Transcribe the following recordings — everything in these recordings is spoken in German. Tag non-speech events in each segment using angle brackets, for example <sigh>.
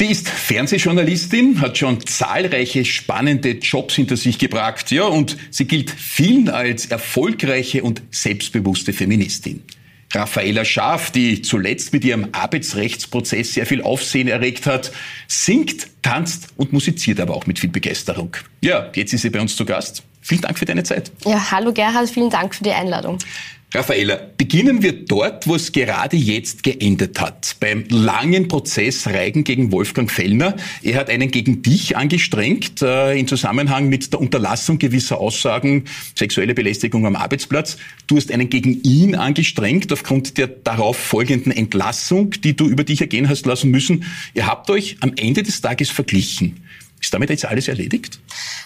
Sie ist Fernsehjournalistin, hat schon zahlreiche spannende Jobs hinter sich gebracht, ja, und sie gilt vielen als erfolgreiche und selbstbewusste Feministin. Raffaela Schaaf, die zuletzt mit ihrem Arbeitsrechtsprozess sehr viel Aufsehen erregt hat, singt, tanzt und musiziert aber auch mit viel Begeisterung. Ja, jetzt ist sie bei uns zu Gast. Vielen Dank für deine Zeit. Ja, hallo Gerhard, vielen Dank für die Einladung. Raffaella, beginnen wir dort, wo es gerade jetzt geendet hat. Beim langen Prozess Reigen gegen Wolfgang Fellner. Er hat einen gegen dich angestrengt äh, im Zusammenhang mit der Unterlassung gewisser Aussagen, sexuelle Belästigung am Arbeitsplatz. Du hast einen gegen ihn angestrengt aufgrund der darauf folgenden Entlassung, die du über dich ergehen hast lassen müssen. Ihr habt euch am Ende des Tages verglichen. Ist damit jetzt alles erledigt?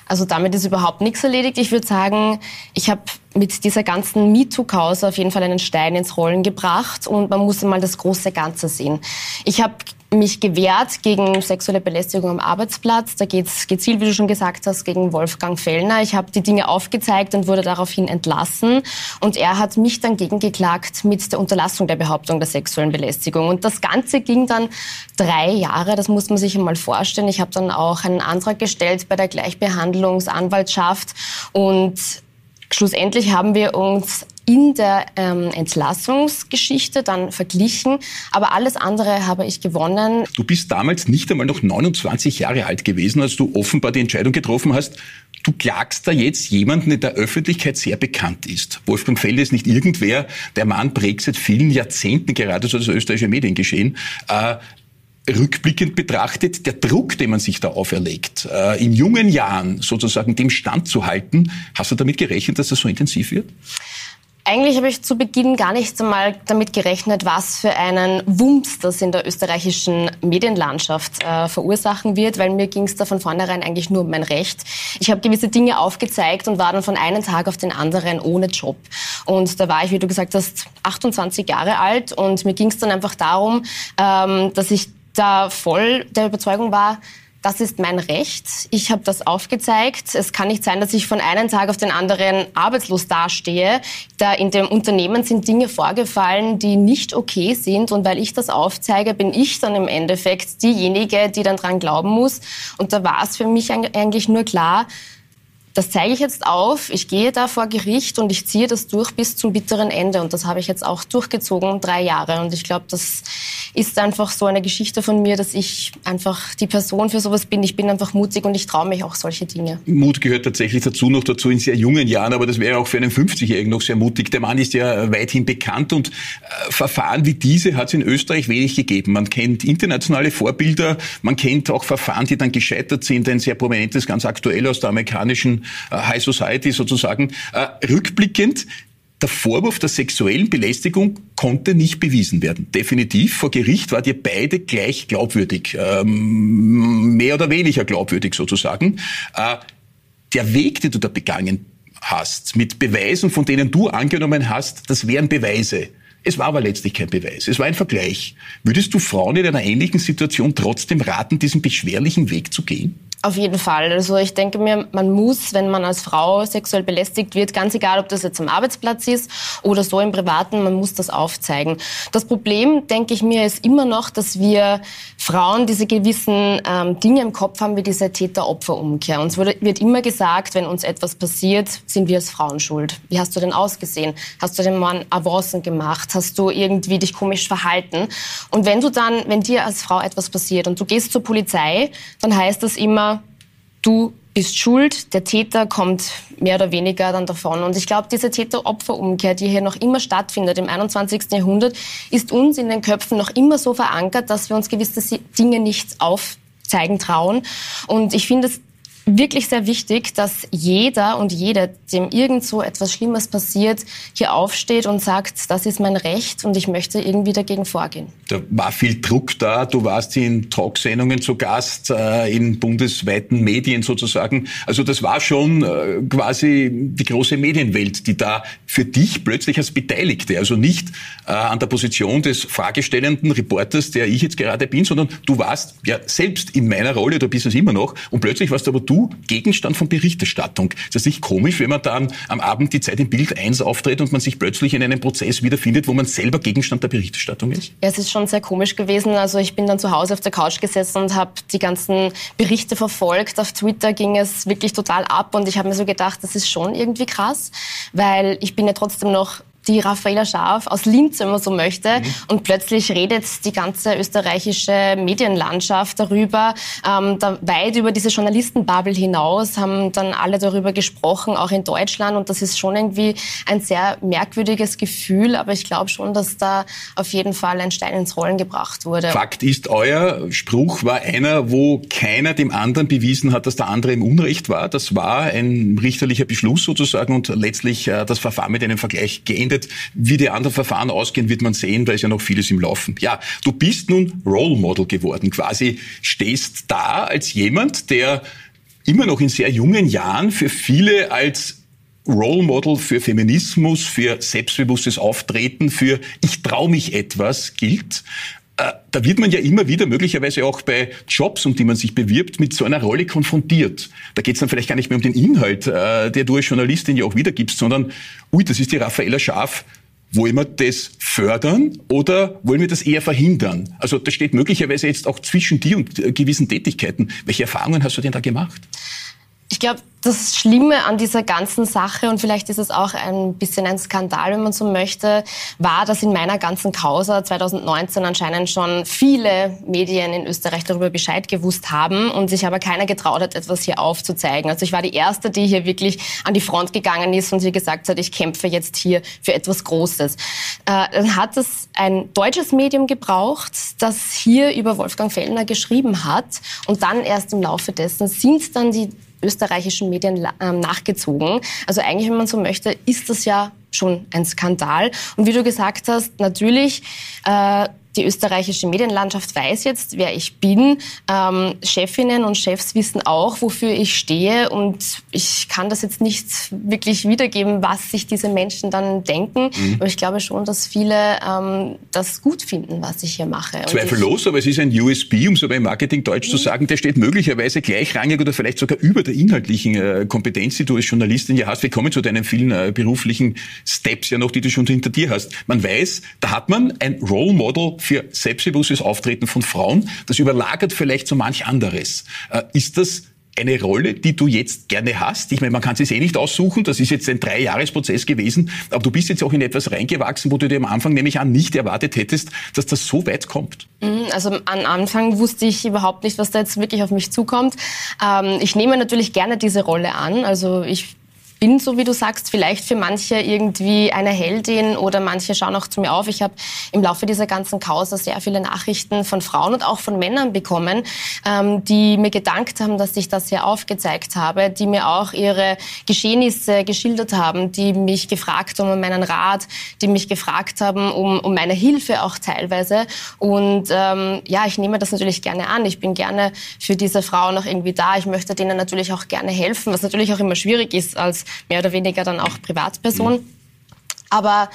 Also damit ist überhaupt nichts erledigt. Ich würde sagen, ich habe mit dieser ganzen MeToo-Cause auf jeden Fall einen Stein ins Rollen gebracht und man muss mal das große Ganze sehen. Ich habe mich gewehrt gegen sexuelle Belästigung am Arbeitsplatz. Da geht es gezielt, wie du schon gesagt hast, gegen Wolfgang Fellner. Ich habe die Dinge aufgezeigt und wurde daraufhin entlassen. Und er hat mich dann gegengeklagt mit der Unterlassung der Behauptung der sexuellen Belästigung. Und das Ganze ging dann drei Jahre. Das muss man sich einmal vorstellen. Ich habe dann auch einen Antrag gestellt bei der Gleichbehandlungsanwaltschaft und Schlussendlich haben wir uns in der ähm, Entlassungsgeschichte dann verglichen, aber alles andere habe ich gewonnen. Du bist damals nicht einmal noch 29 Jahre alt gewesen, als du offenbar die Entscheidung getroffen hast. Du klagst da jetzt jemanden, der der Öffentlichkeit sehr bekannt ist. Wolfgang Felde ist nicht irgendwer. Der Mann prägt seit vielen Jahrzehnten gerade so das österreichische Mediengeschehen. Äh, rückblickend betrachtet, der Druck, den man sich da auferlegt, äh, in jungen Jahren sozusagen dem Stand zu halten, hast du damit gerechnet, dass das so intensiv wird? Eigentlich habe ich zu Beginn gar nicht einmal damit gerechnet, was für einen Wumms das in der österreichischen Medienlandschaft äh, verursachen wird, weil mir ging es da von vornherein eigentlich nur um mein Recht. Ich habe gewisse Dinge aufgezeigt und war dann von einem Tag auf den anderen ohne Job. Und da war ich, wie du gesagt hast, 28 Jahre alt und mir ging es dann einfach darum, ähm, dass ich da voll der Überzeugung war, das ist mein Recht. Ich habe das aufgezeigt. Es kann nicht sein, dass ich von einem Tag auf den anderen arbeitslos dastehe. Da in dem Unternehmen sind Dinge vorgefallen, die nicht okay sind. Und weil ich das aufzeige, bin ich dann im Endeffekt diejenige, die dann dran glauben muss. Und da war es für mich eigentlich nur klar, das zeige ich jetzt auf. Ich gehe da vor Gericht und ich ziehe das durch bis zum bitteren Ende. Und das habe ich jetzt auch durchgezogen, drei Jahre. Und ich glaube, das ist einfach so eine Geschichte von mir, dass ich einfach die Person für sowas bin. Ich bin einfach mutig und ich traue mich auch solche Dinge. Mut gehört tatsächlich dazu, noch dazu in sehr jungen Jahren. Aber das wäre auch für einen 50-Jährigen noch sehr mutig. Der Mann ist ja weithin bekannt und äh, Verfahren wie diese hat es in Österreich wenig gegeben. Man kennt internationale Vorbilder. Man kennt auch Verfahren, die dann gescheitert sind. Ein sehr prominentes, ganz aktuell aus der amerikanischen High Society sozusagen. Äh, rückblickend, der Vorwurf der sexuellen Belästigung konnte nicht bewiesen werden. Definitiv. Vor Gericht war ihr beide gleich glaubwürdig. Ähm, mehr oder weniger glaubwürdig sozusagen. Äh, der Weg, den du da begangen hast, mit Beweisen, von denen du angenommen hast, das wären Beweise. Es war aber letztlich kein Beweis. Es war ein Vergleich. Würdest du Frauen in einer ähnlichen Situation trotzdem raten, diesen beschwerlichen Weg zu gehen? Auf jeden Fall. Also ich denke mir, man muss, wenn man als Frau sexuell belästigt wird, ganz egal, ob das jetzt am Arbeitsplatz ist oder so im Privaten, man muss das aufzeigen. Das Problem, denke ich mir, ist immer noch, dass wir Frauen diese gewissen ähm, Dinge im Kopf haben, wie diese Täter-Opfer-Umkehr. Uns wird, wird immer gesagt, wenn uns etwas passiert, sind wir als Frauen schuld. Wie hast du denn ausgesehen? Hast du den Mann Avancen gemacht? Hast du irgendwie dich komisch verhalten? Und wenn du dann, wenn dir als Frau etwas passiert und du gehst zur Polizei, dann heißt das immer, du bist schuld, der Täter kommt mehr oder weniger dann davon. Und ich glaube, diese Täter-Opfer-Umkehr, die hier noch immer stattfindet im 21. Jahrhundert, ist uns in den Köpfen noch immer so verankert, dass wir uns gewisse Dinge nicht aufzeigen trauen. Und ich finde es wirklich sehr wichtig, dass jeder und jede, dem irgend so etwas Schlimmes passiert, hier aufsteht und sagt, das ist mein Recht und ich möchte irgendwie dagegen vorgehen. Da war viel Druck da. Du warst in Talksendungen zu Gast, äh, in bundesweiten Medien sozusagen. Also das war schon äh, quasi die große Medienwelt, die da für dich plötzlich als Beteiligte, also nicht äh, an der Position des fragestellenden Reporters, der ich jetzt gerade bin, sondern du warst ja selbst in meiner Rolle, du bist es immer noch, und plötzlich warst aber du du Gegenstand von Berichterstattung. Ist das nicht komisch, wenn man dann am Abend die Zeit im Bild 1 auftritt und man sich plötzlich in einem Prozess wiederfindet, wo man selber Gegenstand der Berichterstattung ist? Ja, es ist schon sehr komisch gewesen. Also ich bin dann zu Hause auf der Couch gesessen und habe die ganzen Berichte verfolgt. Auf Twitter ging es wirklich total ab und ich habe mir so gedacht, das ist schon irgendwie krass, weil ich bin ja trotzdem noch die Raffaella Scharf aus Linz, wenn man so möchte. Mhm. Und plötzlich redet die ganze österreichische Medienlandschaft darüber. Ähm, da weit über diese Journalistenbubble hinaus haben dann alle darüber gesprochen, auch in Deutschland. Und das ist schon irgendwie ein sehr merkwürdiges Gefühl. Aber ich glaube schon, dass da auf jeden Fall ein Stein ins Rollen gebracht wurde. Fakt ist, euer Spruch war einer, wo keiner dem anderen bewiesen hat, dass der andere im Unrecht war. Das war ein richterlicher Beschluss sozusagen und letztlich äh, das Verfahren mit einem Vergleich geendet beendet. Wie die anderen Verfahren ausgehen, wird man sehen. Da ist ja noch vieles im Laufen. Ja, du bist nun Role Model geworden. Quasi stehst da als jemand, der immer noch in sehr jungen Jahren für viele als Role Model für Feminismus, für selbstbewusstes Auftreten, für ich traue mich etwas gilt. Äh, da wird man ja immer wieder, möglicherweise auch bei Jobs, um die man sich bewirbt, mit so einer Rolle konfrontiert. Da geht es dann vielleicht gar nicht mehr um den Inhalt, äh, der du als Journalistin ja auch wiedergibst, sondern, ui, das ist die Raffaella Schaf, wollen wir das fördern oder wollen wir das eher verhindern? Also das steht möglicherweise jetzt auch zwischen dir und äh, gewissen Tätigkeiten. Welche Erfahrungen hast du denn da gemacht? Ich glaube, das Schlimme an dieser ganzen Sache, und vielleicht ist es auch ein bisschen ein Skandal, wenn man so möchte, war, dass in meiner ganzen Causa 2019 anscheinend schon viele Medien in Österreich darüber Bescheid gewusst haben und sich aber keiner getraut hat, etwas hier aufzuzeigen. Also ich war die Erste, die hier wirklich an die Front gegangen ist und hier gesagt hat, ich kämpfe jetzt hier für etwas Großes. Äh, dann hat es ein deutsches Medium gebraucht, das hier über Wolfgang Fellner geschrieben hat und dann erst im Laufe dessen sind dann die österreichischen Medien ähm, nachgezogen. Also eigentlich, wenn man so möchte, ist das ja schon ein Skandal. Und wie du gesagt hast, natürlich äh, die österreichische Medienlandschaft weiß jetzt, wer ich bin. Ähm, Chefinnen und Chefs wissen auch, wofür ich stehe. Und ich kann das jetzt nicht wirklich wiedergeben, was sich diese Menschen dann denken. Mhm. Aber ich glaube schon, dass viele ähm, das gut finden, was ich hier mache. Zweifellos, aber es ist ein USB, um so bei Marketing-Deutsch mhm. zu sagen, der steht möglicherweise gleichrangig oder vielleicht sogar über der inhaltlichen äh, Kompetenz, die du als Journalistin ja hast. Wir kommen zu deinen vielen äh, beruflichen Steps ja noch, die du schon hinter dir hast. Man weiß, da hat man ein Role Model für selbstbewusstes Auftreten von Frauen. Das überlagert vielleicht so manch anderes. Äh, ist das eine Rolle, die du jetzt gerne hast? Ich meine, man kann es eh nicht aussuchen. Das ist jetzt ein Dreijahresprozess gewesen. Aber du bist jetzt auch in etwas reingewachsen, wo du dir am Anfang nämlich an nicht erwartet hättest, dass das so weit kommt. Mhm, also am Anfang wusste ich überhaupt nicht, was da jetzt wirklich auf mich zukommt. Ähm, ich nehme natürlich gerne diese Rolle an. Also ich bin, so wie du sagst, vielleicht für manche irgendwie eine Heldin oder manche schauen auch zu mir auf. Ich habe im Laufe dieser ganzen Causa sehr viele Nachrichten von Frauen und auch von Männern bekommen, ähm, die mir gedankt haben, dass ich das hier aufgezeigt habe, die mir auch ihre Geschehnisse geschildert haben, die mich gefragt haben um meinen Rat, die mich gefragt haben um, um meine Hilfe auch teilweise. Und ähm, ja, ich nehme das natürlich gerne an. Ich bin gerne für diese Frauen auch irgendwie da. Ich möchte denen natürlich auch gerne helfen, was natürlich auch immer schwierig ist als mehr oder weniger dann auch Privatperson. Aber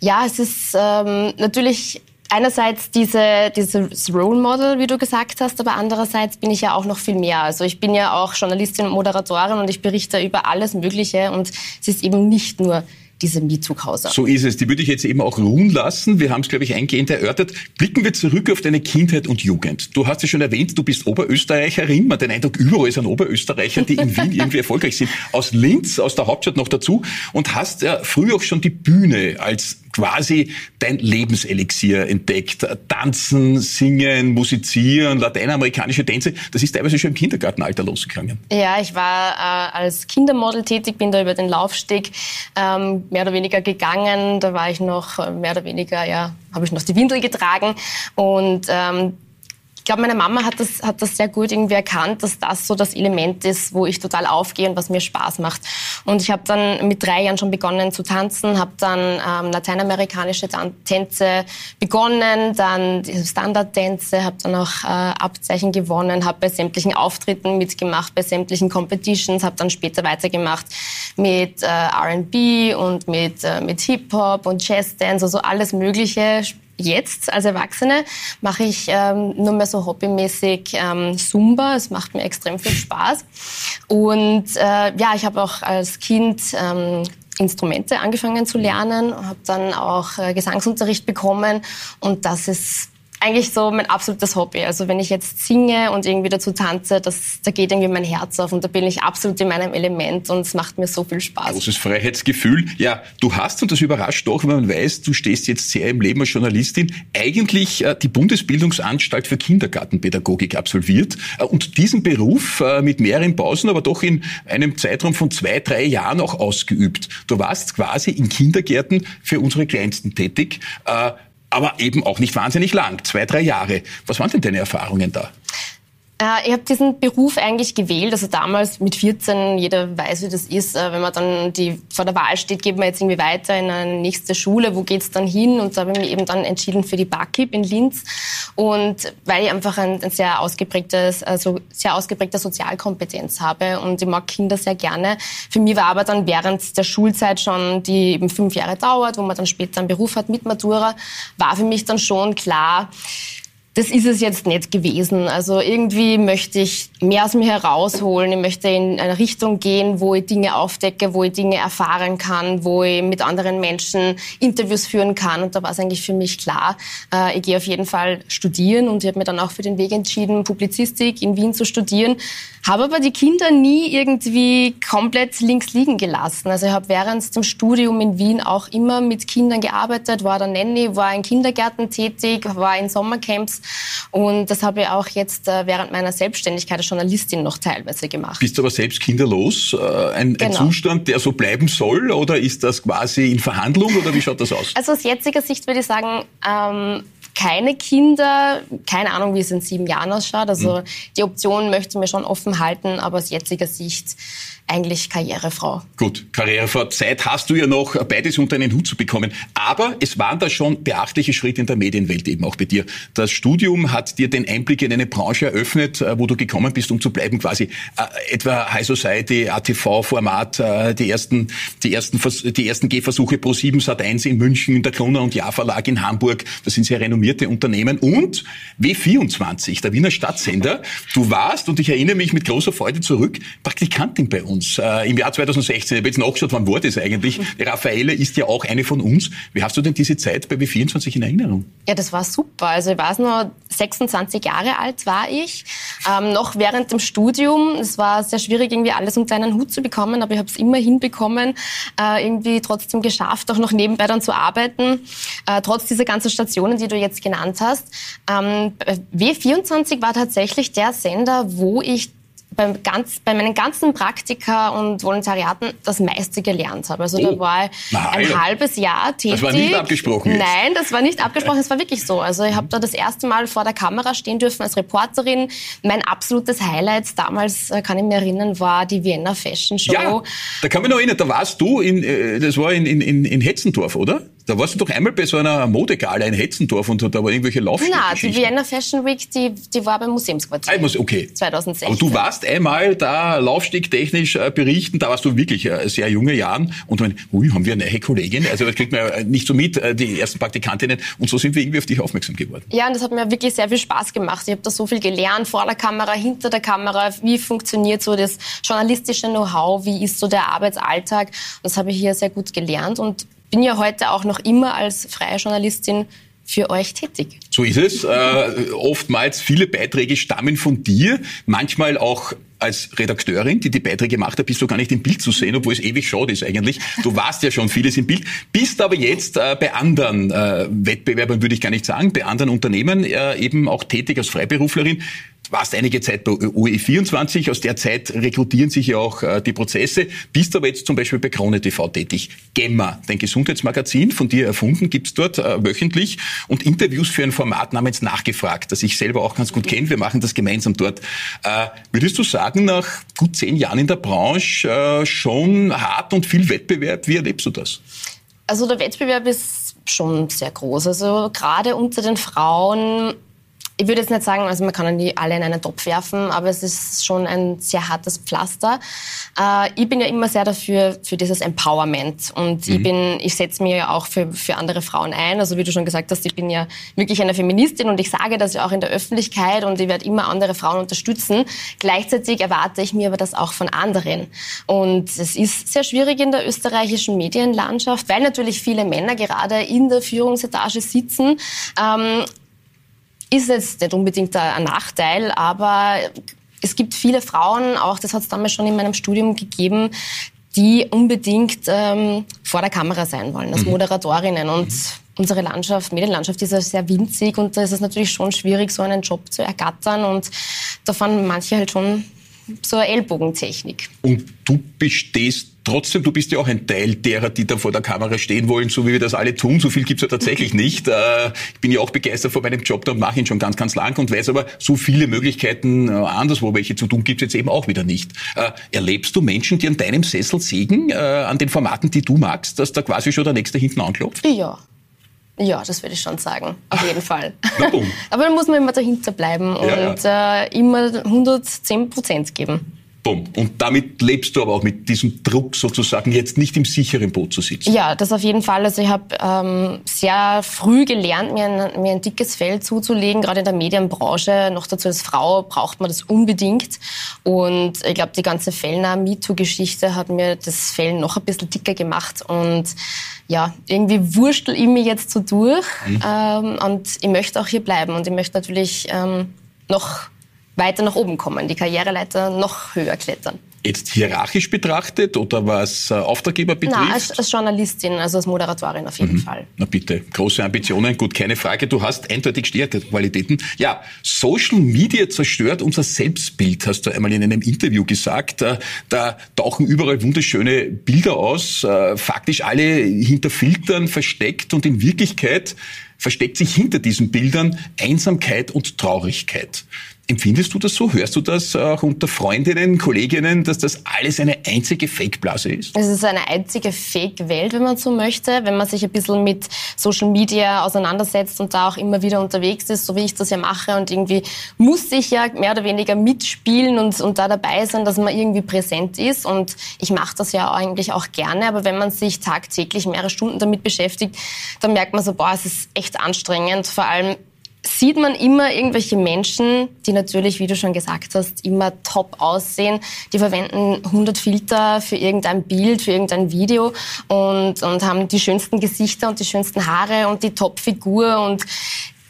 ja, es ist ähm, natürlich einerseits diese, dieses Role Model, wie du gesagt hast, aber andererseits bin ich ja auch noch viel mehr. Also ich bin ja auch Journalistin und Moderatorin und ich berichte über alles Mögliche und es ist eben nicht nur diese MeToo-Causa. So ist es. Die würde ich jetzt eben auch ruhen lassen. Wir haben es, glaube ich, eingehend erörtert. Blicken wir zurück auf deine Kindheit und Jugend. Du hast ja schon erwähnt, du bist Oberösterreicherin. Man hat den Eindruck, überall sind Oberösterreicher, die in Wien irgendwie erfolgreich sind. Aus Linz, aus der Hauptstadt noch dazu. Und hast ja früh auch schon die Bühne als quasi dein Lebenselixier entdeckt. Tanzen, singen, musizieren, lateinamerikanische Tänze. Das ist teilweise schon im Kindergartenalter losgegangen. Ja, ich war äh, als Kindermodel tätig, bin da über den Laufsteg ähm, mehr oder weniger gegangen. Da war ich noch äh, mehr oder weniger, ja, habe ich noch die Windel getragen. Und ähm, glaube, meine Mama hat das, hat das sehr gut irgendwie erkannt, dass das so das Element ist, wo ich total aufgehe und was mir Spaß macht. Und ich habe dann mit drei Jahren schon begonnen zu tanzen, habe dann ähm, lateinamerikanische Tänze begonnen, dann Standardtänze, habe dann auch äh, Abzeichen gewonnen, habe bei sämtlichen Auftritten mitgemacht, bei sämtlichen Competitions, habe dann später weitergemacht mit äh, R&B und mit, äh, mit Hip-Hop und Jazz-Dance, also alles Mögliche jetzt als Erwachsene mache ich ähm, nur mehr so hobbymäßig ähm, Zumba. Es macht mir extrem viel Spaß. Und äh, ja, ich habe auch als Kind ähm, Instrumente angefangen zu lernen, habe dann auch äh, Gesangsunterricht bekommen und das ist eigentlich so mein absolutes Hobby. Also wenn ich jetzt singe und irgendwie dazu tanze, das, da geht irgendwie mein Herz auf und da bin ich absolut in meinem Element und es macht mir so viel Spaß. Großes Freiheitsgefühl. Ja, du hast, und das überrascht doch, wenn man weiß, du stehst jetzt sehr im Leben als Journalistin, eigentlich äh, die Bundesbildungsanstalt für Kindergartenpädagogik absolviert äh, und diesen Beruf äh, mit mehreren Pausen, aber doch in einem Zeitraum von zwei, drei Jahren auch ausgeübt. Du warst quasi in Kindergärten für unsere Kleinsten tätig. Aber eben auch nicht wahnsinnig lang, zwei, drei Jahre. Was waren denn deine Erfahrungen da? Äh, ich habe diesen Beruf eigentlich gewählt. Also damals mit 14, jeder weiß, wie das ist. Äh, wenn man dann die, vor der Wahl steht, geht man jetzt irgendwie weiter in eine nächste Schule. Wo geht's dann hin? Und da habe ich mich eben dann entschieden für die BAKIP in Linz. Und weil ich einfach ein, ein sehr ausgeprägtes, also sehr ausgeprägte Sozialkompetenz habe und ich mag Kinder sehr gerne. Für mich war aber dann während der Schulzeit schon, die eben fünf Jahre dauert, wo man dann später einen Beruf hat mit Matura, war für mich dann schon klar, das ist es jetzt nicht gewesen. Also irgendwie möchte ich mehr aus mir herausholen. Ich möchte in eine Richtung gehen, wo ich Dinge aufdecke, wo ich Dinge erfahren kann, wo ich mit anderen Menschen Interviews führen kann. Und da war es eigentlich für mich klar, äh, ich gehe auf jeden Fall studieren und ich habe mir dann auch für den Weg entschieden, Publizistik in Wien zu studieren. Habe aber die Kinder nie irgendwie komplett links liegen gelassen. Also ich habe während dem Studium in Wien auch immer mit Kindern gearbeitet, war der Nanny, war in Kindergärten tätig, war in Sommercamps und das habe ich auch jetzt äh, während meiner Selbstständigkeit als Journalistin noch teilweise gemacht. Bist du aber selbst kinderlos? Äh, ein, genau. ein Zustand, der so bleiben soll? Oder ist das quasi in Verhandlung? Oder wie schaut das aus? Also aus jetziger Sicht würde ich sagen, ähm, keine Kinder, keine Ahnung, wie es in sieben Jahren ausschaut. Also mhm. die Option möchte ich mir schon offen halten, aber aus jetziger Sicht eigentlich Karrierefrau. Gut, Karrierefrau. Zeit hast du ja noch, beides unter einen Hut zu bekommen. Aber es waren da schon beachtliche Schritte in der Medienwelt eben auch bei dir. Das Studium hat dir den Einblick in eine Branche eröffnet, äh, wo du gekommen bist, um zu bleiben quasi. Äh, etwa High Society, ATV-Format, äh, die ersten, die ersten, die ersten Gehversuche pro 7 Sat 1 in München, der Kroner und Jahr Verlag in Hamburg. Das sind sehr renommierte Unternehmen. Und W24, der Wiener Stadtsender. Du warst, und ich erinnere mich mit großer Freude zurück, Praktikantin bei uns uns. Äh, Im Jahr 2016, ich habe jetzt nachgeschaut, wann war das eigentlich? Die Raffaele ist ja auch eine von uns. Wie hast du denn diese Zeit bei B24 in Erinnerung? Ja, das war super. Also ich weiß nur, 26 Jahre alt war ich, ähm, noch während dem Studium. Es war sehr schwierig, irgendwie alles unter einen Hut zu bekommen, aber ich habe es immer hinbekommen, äh, irgendwie trotzdem geschafft, auch noch nebenbei dann zu arbeiten, äh, trotz dieser ganzen Stationen, die du jetzt genannt hast. Ähm, W24 war tatsächlich der Sender, wo ich beim ganz, bei meinen ganzen Praktika und Volontariaten das meiste gelernt habe. Also oh. da war ich ein halbes Jahr tätig. Das war nicht abgesprochen. Jetzt. Nein, das war nicht <laughs> abgesprochen. Es war wirklich so. Also ich habe da das erste Mal vor der Kamera stehen dürfen als Reporterin. Mein absolutes Highlight damals, äh, kann ich mich erinnern, war die Vienna Fashion Show. Ja, da kann mich noch erinnern, da warst du, in, äh, das war in, in, in Hetzendorf, oder? Da warst du doch einmal bei so einer Modegala in Hetzendorf und da war irgendwelche Laufstrecke. Nein, die Vienna Fashion Week, die, die war beim Museumsquartier. Ah, okay. 2016. Aber du warst einmal da laufstegtechnisch äh, berichten, da warst du wirklich äh, sehr junge Jahren und man, ui, haben wir eine neue Kollegin? Also das kriegt man ja nicht so mit, äh, die ersten Praktikantinnen und so sind wir irgendwie auf dich aufmerksam geworden. Ja, und das hat mir wirklich sehr viel Spaß gemacht. Ich habe da so viel gelernt, vor der Kamera, hinter der Kamera, wie funktioniert so das journalistische Know-how, wie ist so der Arbeitsalltag. Das habe ich hier sehr gut gelernt und bin ja heute auch noch immer als freie Journalistin für euch tätig. So ist es. Äh, oftmals viele Beiträge stammen von dir, manchmal auch als Redakteurin, die die Beiträge macht, da bist du gar nicht im Bild zu sehen, obwohl es ewig schade ist eigentlich. Du warst ja schon vieles im Bild, bist aber jetzt äh, bei anderen äh, Wettbewerbern, würde ich gar nicht sagen, bei anderen Unternehmen äh, eben auch tätig als Freiberuflerin warst einige Zeit bei UE24, aus der Zeit rekrutieren sich ja auch äh, die Prozesse, bist aber jetzt zum Beispiel bei Krone TV tätig. Gemma, dein Gesundheitsmagazin, von dir erfunden, gibt's dort äh, wöchentlich und Interviews für ein Format namens Nachgefragt, das ich selber auch ganz gut kenne. Wir machen das gemeinsam dort. Äh, würdest du sagen, nach gut zehn Jahren in der Branche äh, schon hart und viel Wettbewerb? Wie erlebst du das? Also der Wettbewerb ist schon sehr groß. Also gerade unter den Frauen ich würde jetzt nicht sagen, also man kann die alle in einen Topf werfen, aber es ist schon ein sehr hartes Pflaster. Äh, ich bin ja immer sehr dafür, für dieses Empowerment. Und mhm. ich bin, ich setze mir ja auch für, für andere Frauen ein. Also wie du schon gesagt hast, ich bin ja wirklich eine Feministin und ich sage das ja auch in der Öffentlichkeit und ich werde immer andere Frauen unterstützen. Gleichzeitig erwarte ich mir aber das auch von anderen. Und es ist sehr schwierig in der österreichischen Medienlandschaft, weil natürlich viele Männer gerade in der Führungsetage sitzen. Ähm, ist jetzt nicht unbedingt ein Nachteil, aber es gibt viele Frauen, auch das hat es damals schon in meinem Studium gegeben, die unbedingt ähm, vor der Kamera sein wollen, als mhm. Moderatorinnen. Und mhm. unsere Landschaft, Medienlandschaft ist ja sehr winzig und da ist es natürlich schon schwierig, so einen Job zu ergattern. Und da fahren manche halt schon so eine Ellbogentechnik. Und du bestehst trotzdem, du bist ja auch ein Teil derer, die da vor der Kamera stehen wollen, so wie wir das alle tun. So viel gibt's ja tatsächlich <laughs> nicht. Äh, ich bin ja auch begeistert vor meinem Job da und mache ihn schon ganz, ganz lang und weiß aber, so viele Möglichkeiten äh, anderswo welche zu tun gibt's jetzt eben auch wieder nicht. Äh, erlebst du Menschen, die an deinem Sessel sägen, an den Formaten, die du magst, dass da quasi schon der Nächste hinten anklopft? Ja. Ja, das würde ich schon sagen, auf jeden <laughs> Fall. Aber dann muss man immer dahinter bleiben und ja, ja. Äh, immer 110 Prozent geben. Bumm. Und damit lebst du aber auch mit diesem Druck sozusagen jetzt nicht im sicheren Boot zu sitzen. Ja, das auf jeden Fall. Also ich habe ähm, sehr früh gelernt, mir ein, mir ein dickes Fell zuzulegen, gerade in der Medienbranche. Noch dazu als Frau braucht man das unbedingt. Und ich glaube, die ganze Fellner MeToo-Geschichte hat mir das Fell noch ein bisschen dicker gemacht. Und ja, irgendwie wurstel ich mich jetzt so durch. Mhm. Ähm, und ich möchte auch hier bleiben. Und ich möchte natürlich ähm, noch weiter nach oben kommen, die Karriereleiter noch höher klettern. Jetzt hierarchisch betrachtet oder was äh, Auftraggeber betrifft? Na, als, als Journalistin, also als Moderatorin auf jeden mhm. Fall. Na bitte, große Ambitionen, gut, keine Frage. Du hast eindeutig Stärkequalitäten. Ja, Social Media zerstört unser Selbstbild, hast du einmal in einem Interview gesagt. Da, da tauchen überall wunderschöne Bilder aus, äh, faktisch alle hinter Filtern versteckt und in Wirklichkeit versteckt sich hinter diesen Bildern Einsamkeit und Traurigkeit. Empfindest du das so? Hörst du das auch unter Freundinnen, Kolleginnen, dass das alles eine einzige Fake-Blase ist? Es ist eine einzige Fake-Welt, wenn man so möchte. Wenn man sich ein bisschen mit Social Media auseinandersetzt und da auch immer wieder unterwegs ist, so wie ich das ja mache und irgendwie muss ich ja mehr oder weniger mitspielen und, und da dabei sein, dass man irgendwie präsent ist. Und ich mache das ja eigentlich auch gerne, aber wenn man sich tagtäglich mehrere Stunden damit beschäftigt, dann merkt man so, boah, es ist echt anstrengend. Vor allem sieht man immer irgendwelche Menschen, die natürlich, wie du schon gesagt hast, immer top aussehen. Die verwenden 100 Filter für irgendein Bild, für irgendein Video und, und haben die schönsten Gesichter und die schönsten Haare und die Top-Figur und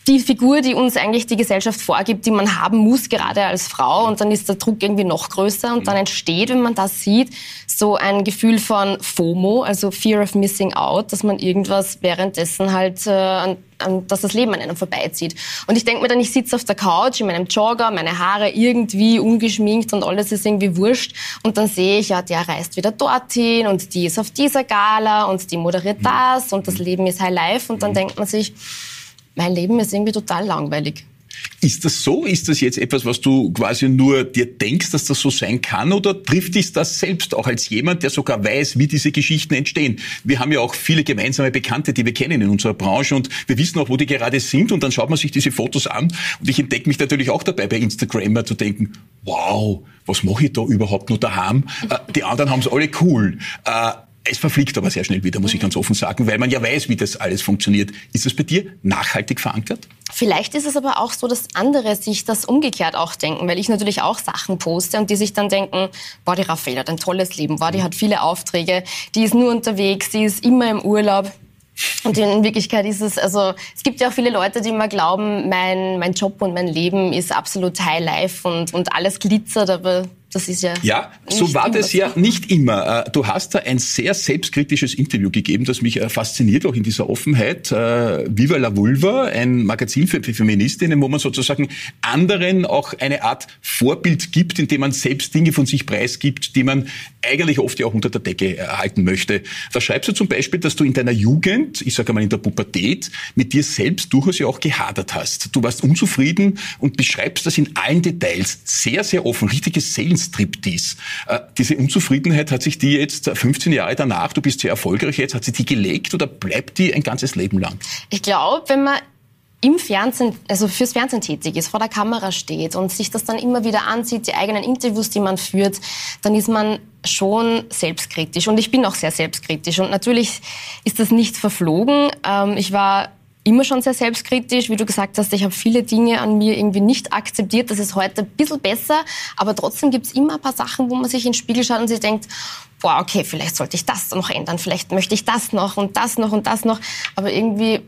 die Figur, die uns eigentlich die Gesellschaft vorgibt, die man haben muss, gerade als Frau. Und dann ist der Druck irgendwie noch größer. Und dann entsteht, wenn man das sieht, so ein Gefühl von FOMO, also Fear of Missing Out, dass man irgendwas währenddessen halt, äh, an, an, dass das Leben an einem vorbeizieht. Und ich denke mir dann, ich sitze auf der Couch in meinem Jogger, meine Haare irgendwie ungeschminkt und alles ist irgendwie wurscht. Und dann sehe ich, ja, der reist wieder dorthin und die ist auf dieser Gala und die moderiert das und das Leben ist High Life. Und dann denkt man sich, mein Leben ist irgendwie total langweilig. Ist das so? Ist das jetzt etwas, was du quasi nur dir denkst, dass das so sein kann? Oder trifft dich das selbst auch als jemand, der sogar weiß, wie diese Geschichten entstehen? Wir haben ja auch viele gemeinsame Bekannte, die wir kennen in unserer Branche und wir wissen auch, wo die gerade sind und dann schaut man sich diese Fotos an und ich entdecke mich natürlich auch dabei bei Instagram mal zu denken, wow, was mache ich da überhaupt nur daheim? Äh, die anderen haben es alle cool. Äh, es verfliegt aber sehr schnell wieder, muss ich ganz offen sagen, weil man ja weiß, wie das alles funktioniert. Ist das bei dir nachhaltig verankert? Vielleicht ist es aber auch so, dass andere sich das umgekehrt auch denken, weil ich natürlich auch Sachen poste und die sich dann denken, boah, die Raphael hat ein tolles Leben, boah, die hat viele Aufträge, die ist nur unterwegs, die ist immer im Urlaub. Und in Wirklichkeit ist es, also es gibt ja auch viele Leute, die immer glauben, mein, mein Job und mein Leben ist absolut High Life und, und alles glitzert, aber das ist ja. Ja, so war das ja nicht immer. Äh, du hast da ein sehr selbstkritisches Interview gegeben, das mich äh, fasziniert, auch in dieser Offenheit. Äh, Viva la Vulva, ein Magazin für Feministinnen, wo man sozusagen anderen auch eine Art Vorbild gibt, indem man selbst Dinge von sich preisgibt, die man eigentlich oft ja auch unter der Decke erhalten möchte. Da schreibst du zum Beispiel, dass du in deiner Jugend, ich sage mal in der Pubertät, mit dir selbst durchaus ja auch gehadert hast. Du warst unzufrieden und beschreibst das in allen Details sehr, sehr offen, richtiges Seelens Striptease. Äh, diese Unzufriedenheit hat sich die jetzt 15 Jahre danach, du bist sehr erfolgreich jetzt, hat sie die gelegt oder bleibt die ein ganzes Leben lang? Ich glaube, wenn man im Fernsehen, also fürs Fernsehen tätig ist, vor der Kamera steht und sich das dann immer wieder ansieht, die eigenen Interviews, die man führt, dann ist man schon selbstkritisch. Und ich bin auch sehr selbstkritisch. Und natürlich ist das nicht verflogen. Ähm, ich war immer schon sehr selbstkritisch. Wie du gesagt hast, ich habe viele Dinge an mir irgendwie nicht akzeptiert. Das ist heute ein bisschen besser. Aber trotzdem gibt es immer ein paar Sachen, wo man sich in den Spiegel schaut und sich denkt, boah, okay, vielleicht sollte ich das noch ändern. Vielleicht möchte ich das noch und das noch und das noch. Aber irgendwie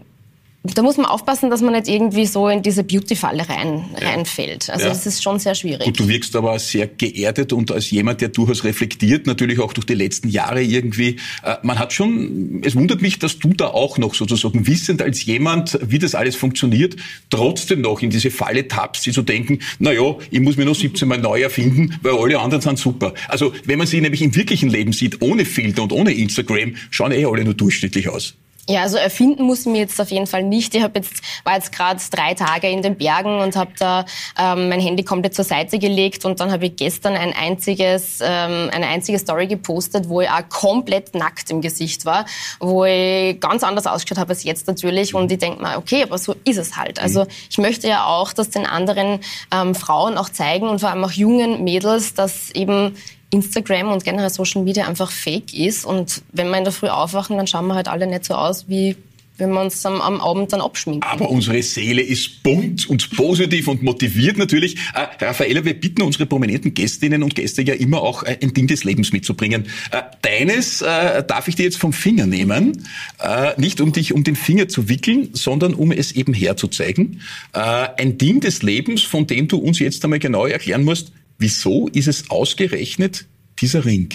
da muss man aufpassen, dass man nicht irgendwie so in diese Beauty-Falle rein, ja. reinfällt. Also ja. das ist schon sehr schwierig. Gut, du wirkst aber sehr geerdet und als jemand, der durchaus reflektiert, natürlich auch durch die letzten Jahre irgendwie. Äh, man hat schon, es wundert mich, dass du da auch noch sozusagen wissend als jemand, wie das alles funktioniert, trotzdem noch in diese Falle tappst, die zu denken, na ja, ich muss mir noch 17 Mal neu erfinden, weil alle anderen sind super. Also wenn man sie nämlich im wirklichen Leben sieht, ohne Filter und ohne Instagram, schauen eh alle nur durchschnittlich aus. Ja, also erfinden muss ich mir jetzt auf jeden Fall nicht. Ich habe jetzt war jetzt gerade drei Tage in den Bergen und habe da ähm, mein Handy komplett zur Seite gelegt und dann habe ich gestern ein einziges ähm, eine einzige Story gepostet, wo ich auch komplett nackt im Gesicht war, wo ich ganz anders ausgeschaut habe als jetzt natürlich und ich denke mal, okay, aber so ist es halt. Also mhm. ich möchte ja auch, dass den anderen ähm, Frauen auch zeigen und vor allem auch jungen Mädels, dass eben Instagram und generell Social Media einfach fake ist. Und wenn wir in der Früh aufwachen, dann schauen wir halt alle nicht so aus, wie wenn wir uns am, am Abend dann abschminken. Aber unsere Seele ist bunt und positiv und motiviert natürlich. Äh, Raffaella, wir bitten unsere prominenten Gästinnen und Gäste ja immer auch äh, ein Ding des Lebens mitzubringen. Äh, deines äh, darf ich dir jetzt vom Finger nehmen. Äh, nicht um dich um den Finger zu wickeln, sondern um es eben herzuzeigen. Äh, ein Ding des Lebens, von dem du uns jetzt einmal genau erklären musst, Wieso ist es ausgerechnet dieser Ring?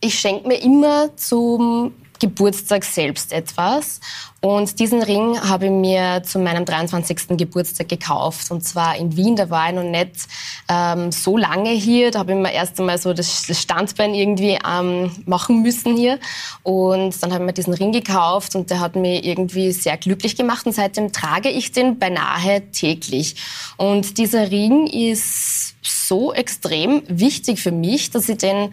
Ich schenke mir immer zum Geburtstag selbst etwas. Und diesen Ring habe ich mir zu meinem 23. Geburtstag gekauft. Und zwar in Wien. Da war ich noch nicht ähm, so lange hier. Da habe ich mir erst einmal so das, Standbein irgendwie ähm, machen müssen hier. Und dann habe ich mir diesen Ring gekauft und der hat mich irgendwie sehr glücklich gemacht. Und seitdem trage ich den beinahe täglich. Und dieser Ring ist so extrem wichtig für mich, dass ich den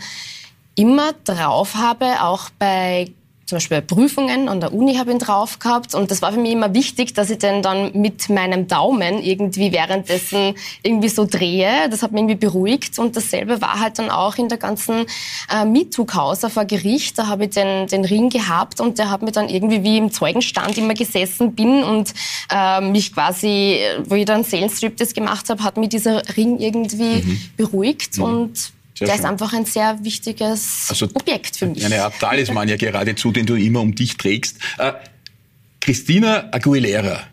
immer drauf habe, auch bei zum Beispiel bei Prüfungen an der Uni habe ich ihn drauf gehabt und das war für mich immer wichtig, dass ich den dann mit meinem Daumen irgendwie währenddessen irgendwie so drehe. Das hat mich irgendwie beruhigt und dasselbe war halt dann auch in der ganzen äh, MeToo-Causa vor Gericht. Da habe ich den, den Ring gehabt und der hat mir dann irgendwie wie im Zeugenstand immer gesessen bin und äh, mich quasi, wo ich dann Seelenstrip gemacht habe, hat mich dieser Ring irgendwie mhm. beruhigt mhm. und sehr der schön. ist einfach ein sehr wichtiges also, Objekt für mich. Eine Art Talisman ja geradezu, den du immer um dich trägst. Äh, Christina Aguilera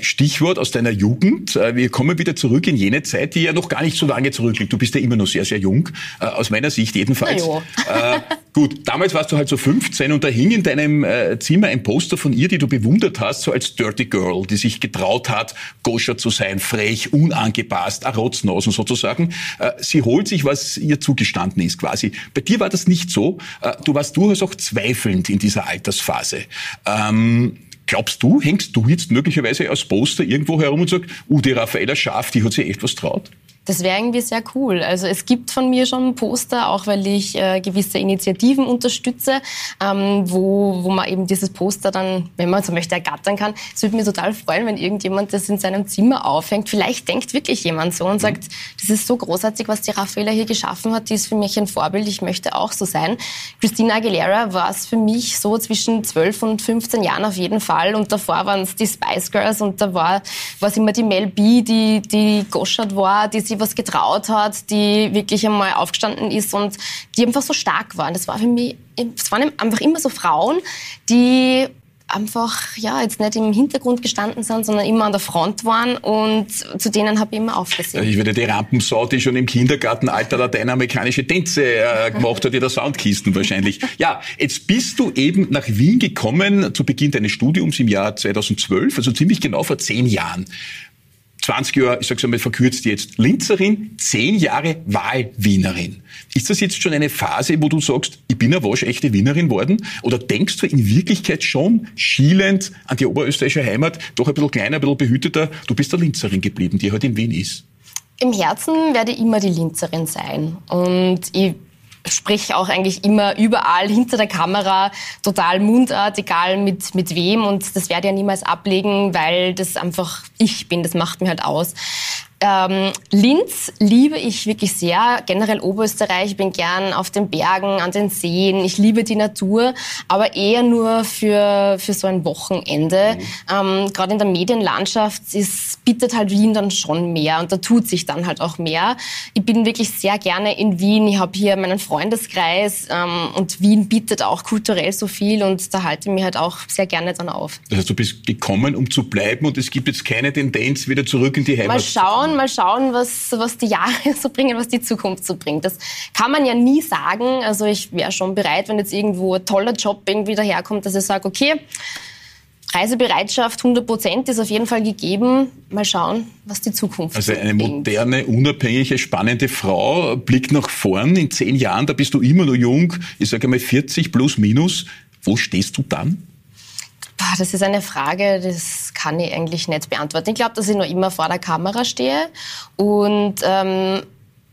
Stichwort aus deiner Jugend. Äh, wir kommen wieder zurück in jene Zeit, die ja noch gar nicht so lange zurückliegt. Du bist ja immer noch sehr, sehr jung, äh, aus meiner Sicht jedenfalls. Äh, gut, damals warst du halt so 15 und da hing in deinem Zimmer ein Poster von ihr, die du bewundert hast, so als Dirty Girl, die sich getraut hat, koscher zu sein, frech, unangepasst, Arotznosen sozusagen. Sie holt sich, was ihr zugestanden ist quasi. Bei dir war das nicht so. Du warst durchaus auch zweifelnd in dieser Altersphase. Ähm, Glaubst du, hängst du jetzt möglicherweise als Poster irgendwo herum und sagst, uh, die Raffaella Schaff, die hat sich echt was traut? Das wäre irgendwie sehr cool. Also es gibt von mir schon Poster, auch weil ich äh, gewisse Initiativen unterstütze, ähm, wo, wo man eben dieses Poster dann, wenn man so möchte, ergattern kann. Es würde mir total freuen, wenn irgendjemand das in seinem Zimmer aufhängt. Vielleicht denkt wirklich jemand so und mhm. sagt, das ist so großartig, was die Raffaella hier geschaffen hat. Die ist für mich ein Vorbild. Ich möchte auch so sein. Christina Aguilera war es für mich so zwischen 12 und 15 Jahren auf jeden Fall. Und davor waren es die Spice Girls und da war es immer die Mel B, die, die Goschert war, die sie was getraut hat, die wirklich einmal aufgestanden ist und die einfach so stark waren. Das war für mich, es waren einfach immer so Frauen, die einfach ja jetzt nicht im Hintergrund gestanden sind, sondern immer an der Front waren und zu denen habe ich immer aufgesehen. Ich werde die Rampensau, die schon im Kindergartenalter lateinamerikanische Tänze äh, gemacht hat, in der Soundkisten wahrscheinlich. Ja, jetzt bist du eben nach Wien gekommen zu Beginn deines Studiums im Jahr 2012, also ziemlich genau vor zehn Jahren. 20 Jahre, ich sage einmal verkürzt jetzt, Linzerin, 10 Jahre Wahlwienerin. Ist das jetzt schon eine Phase, wo du sagst, ich bin eine waschechte Wienerin worden? Oder denkst du in Wirklichkeit schon schielend an die oberösterreichische Heimat, doch ein bisschen kleiner, ein bisschen behüteter, du bist eine Linzerin geblieben, die heute halt in Wien ist? Im Herzen werde ich immer die Linzerin sein. Und ich spreche auch eigentlich immer überall hinter der Kamera total Mundart, egal mit, mit wem. Und das werde ich ja niemals ablegen, weil das einfach ich bin. Das macht mir halt aus. Ähm, Linz liebe ich wirklich sehr, generell Oberösterreich. Ich bin gern auf den Bergen, an den Seen. Ich liebe die Natur, aber eher nur für, für so ein Wochenende. Mhm. Ähm, Gerade in der Medienlandschaft ist, bietet halt Wien dann schon mehr und da tut sich dann halt auch mehr. Ich bin wirklich sehr gerne in Wien. Ich habe hier meinen Freundeskreis ähm, und Wien bietet auch kulturell so viel und da halte ich mich halt auch sehr gerne dann auf. Das heißt, du bist gekommen, um zu bleiben und es gibt jetzt keine Tendenz wieder zurück in die Heimat. Mal schauen mal schauen, was, was die Jahre <laughs> so bringen, was die Zukunft so bringt. Das kann man ja nie sagen. Also ich wäre schon bereit, wenn jetzt irgendwo ein toller Job irgendwie daherkommt, dass ich sage, okay, Reisebereitschaft 100 Prozent ist auf jeden Fall gegeben. Mal schauen, was die Zukunft Also eine bringt. moderne, unabhängige, spannende Frau blickt nach vorn. In zehn Jahren, da bist du immer noch jung. Ich sage einmal 40 plus minus. Wo stehst du dann? Das ist eine Frage, das kann ich eigentlich nicht beantworten. Ich glaube, dass ich noch immer vor der Kamera stehe und ähm,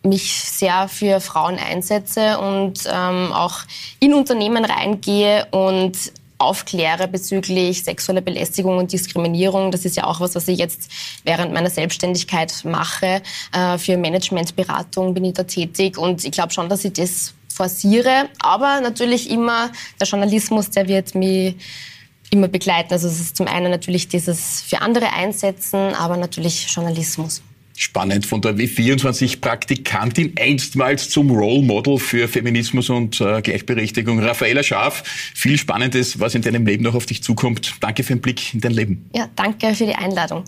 mich sehr für Frauen einsetze und ähm, auch in Unternehmen reingehe und aufkläre bezüglich sexueller Belästigung und Diskriminierung. Das ist ja auch was, was ich jetzt während meiner Selbstständigkeit mache. Äh, für Managementberatung bin ich da tätig und ich glaube schon, dass ich das forciere. Aber natürlich immer der Journalismus, der wird mich immer begleiten. Also es ist zum einen natürlich dieses für andere einsetzen, aber natürlich Journalismus. Spannend von der W24-Praktikantin einstmals zum Role Model für Feminismus und äh, Gleichberechtigung. Raffaella Scharf, viel Spannendes, was in deinem Leben noch auf dich zukommt. Danke für den Blick in dein Leben. Ja, danke für die Einladung.